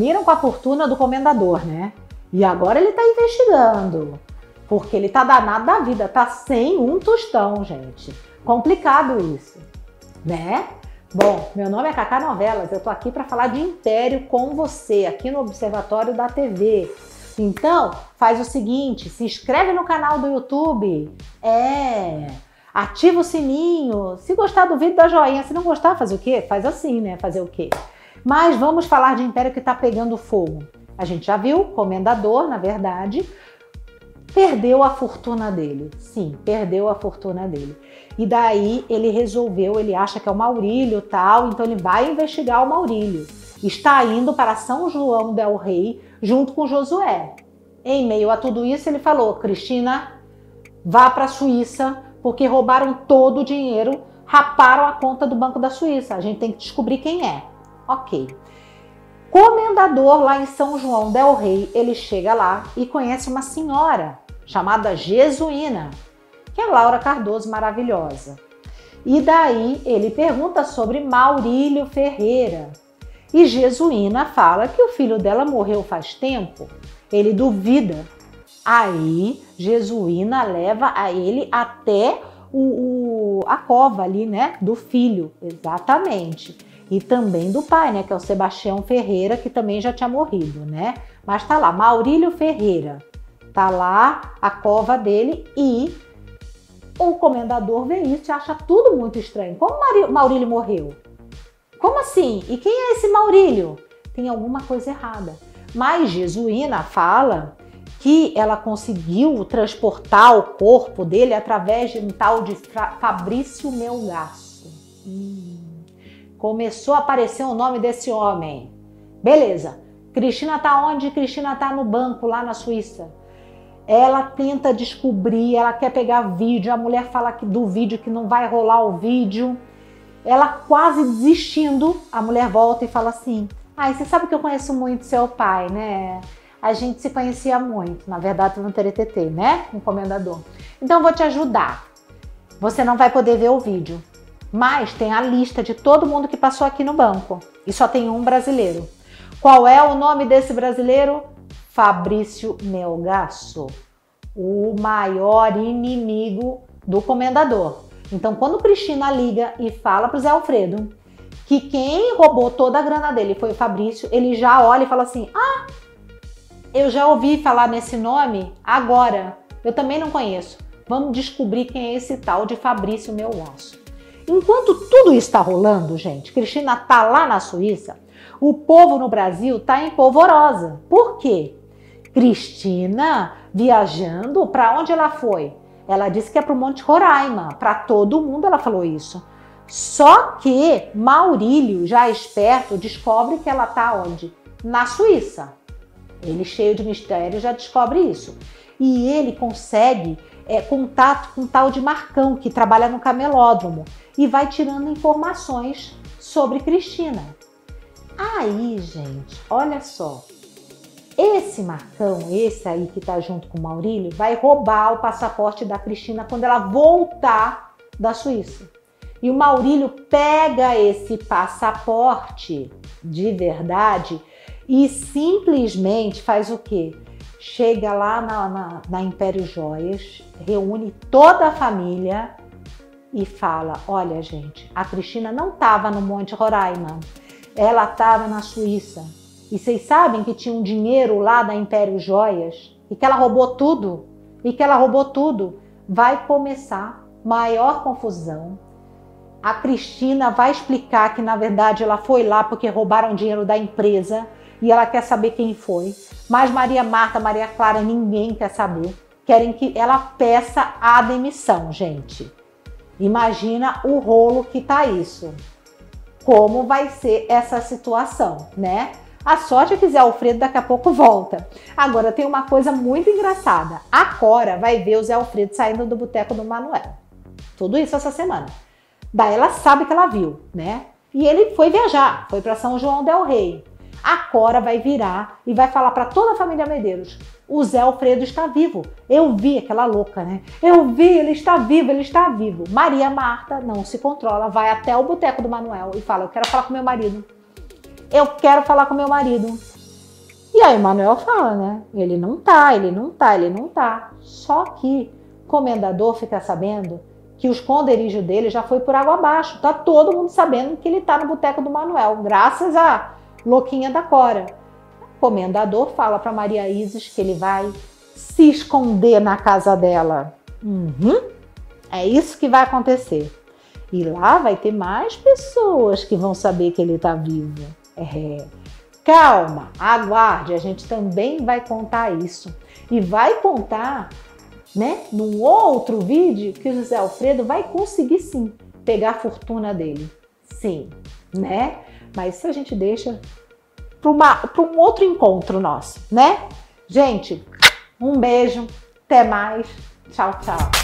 sumiram com a fortuna do comendador, né? E agora ele tá investigando. Porque ele tá danado da vida, tá sem um tostão, gente. Complicado isso, né? Bom, meu nome é Cacá Novelas, eu tô aqui para falar de Império com você, aqui no Observatório da TV. Então, faz o seguinte, se inscreve no canal do YouTube, é, ativa o sininho, se gostar do vídeo dá joinha, se não gostar, faz o quê? Faz assim, né? Fazer o quê? Mas vamos falar de Império que tá pegando fogo. A gente já viu, comendador, na verdade, perdeu a fortuna dele. Sim, perdeu a fortuna dele. E daí ele resolveu, ele acha que é o Maurílio tal, então ele vai investigar o Maurílio. Está indo para São João del Rei junto com Josué. Em meio a tudo isso, ele falou: Cristina, vá para a Suíça, porque roubaram todo o dinheiro, raparam a conta do Banco da Suíça. A gente tem que descobrir quem é. Ok. Comendador lá em São João del Rei, ele chega lá e conhece uma senhora chamada Jesuína, que é Laura Cardoso maravilhosa. E daí ele pergunta sobre Maurílio Ferreira. E Jesuína fala que o filho dela morreu faz tempo. Ele duvida. Aí Jesuína leva a ele até o, o, a cova ali, né? Do filho, exatamente e também do pai, né, que é o Sebastião Ferreira, que também já tinha morrido, né? Mas tá lá, Maurílio Ferreira. Tá lá a cova dele e o comendador vê isso e acha tudo muito estranho. Como Maurílio morreu? Como assim? E quem é esse Maurílio? Tem alguma coisa errada. Mas Jesuína fala que ela conseguiu transportar o corpo dele através de um tal de Fabrício Melgaço. Começou a aparecer o nome desse homem. Beleza. Cristina tá onde? Cristina tá no banco lá na Suíça. Ela tenta descobrir, ela quer pegar vídeo, a mulher fala que do vídeo que não vai rolar o vídeo. Ela quase desistindo, a mulher volta e fala assim: "Ai, você sabe que eu conheço muito seu pai, né? A gente se conhecia muito, na verdade no TTT, né? Um comendador. Então eu vou te ajudar. Você não vai poder ver o vídeo, mas tem a lista de todo mundo que passou aqui no banco e só tem um brasileiro. Qual é o nome desse brasileiro? Fabrício Melgaço, o maior inimigo do comendador. Então, quando Cristina liga e fala para o Zé Alfredo que quem roubou toda a grana dele foi o Fabrício, ele já olha e fala assim: Ah, eu já ouvi falar nesse nome agora. Eu também não conheço. Vamos descobrir quem é esse tal de Fabrício Melgaço. Enquanto tudo está rolando, gente, Cristina tá lá na Suíça, o povo no Brasil tá em polvorosa. Por quê? Cristina viajando, para onde ela foi? Ela disse que é para o Monte Roraima, para todo mundo ela falou isso. Só que Maurílio, já esperto, descobre que ela tá onde? Na Suíça. Ele, cheio de mistério, já descobre isso. E ele consegue é, contato com um tal de Marcão, que trabalha no camelódromo e vai tirando informações sobre Cristina. Aí, gente, olha só. Esse Marcão, esse aí que tá junto com o Maurílio, vai roubar o passaporte da Cristina quando ela voltar da Suíça. E o Maurílio pega esse passaporte de verdade e simplesmente faz o quê? Chega lá na, na, na Império Joias, reúne toda a família e fala: Olha, gente, a Cristina não estava no Monte Roraima, ela estava na Suíça. E vocês sabem que tinha um dinheiro lá da Império Joias e que ela roubou tudo? E que ela roubou tudo. Vai começar maior confusão. A Cristina vai explicar que na verdade ela foi lá porque roubaram dinheiro da empresa e ela quer saber quem foi. Mas Maria Marta, Maria Clara, ninguém quer saber. Querem que ela peça a demissão, gente. Imagina o rolo que tá isso. Como vai ser essa situação, né? A sorte é que Zé Alfredo daqui a pouco volta. Agora tem uma coisa muito engraçada. A Cora vai ver o Zé Alfredo saindo do boteco do Manuel. Tudo isso essa semana. Daí ela sabe que ela viu, né? E ele foi viajar, foi para São João del Rei. A Cora vai virar e vai falar para toda a família Medeiros: o Zé Alfredo está vivo. Eu vi aquela louca, né? Eu vi, ele está vivo, ele está vivo. Maria Marta não se controla, vai até o boteco do Manuel e fala: Eu quero falar com meu marido. Eu quero falar com meu marido. E aí Manuel fala, né? Ele não tá, ele não tá, ele não tá. Só que o comendador fica sabendo que o esconderijo dele já foi por água abaixo. Tá todo mundo sabendo que ele tá no boteco do Manuel, graças a louquinha da Cora. O comendador fala para Maria Isis que ele vai se esconder na casa dela. Uhum. É isso que vai acontecer. E lá vai ter mais pessoas que vão saber que ele está vivo. É. Calma, aguarde, a gente também vai contar isso. E vai contar, né, num outro vídeo que o José Alfredo vai conseguir sim pegar a fortuna dele. Sim, né? Mas isso a gente deixa para um outro encontro nosso, né? Gente, um beijo, até mais, tchau, tchau.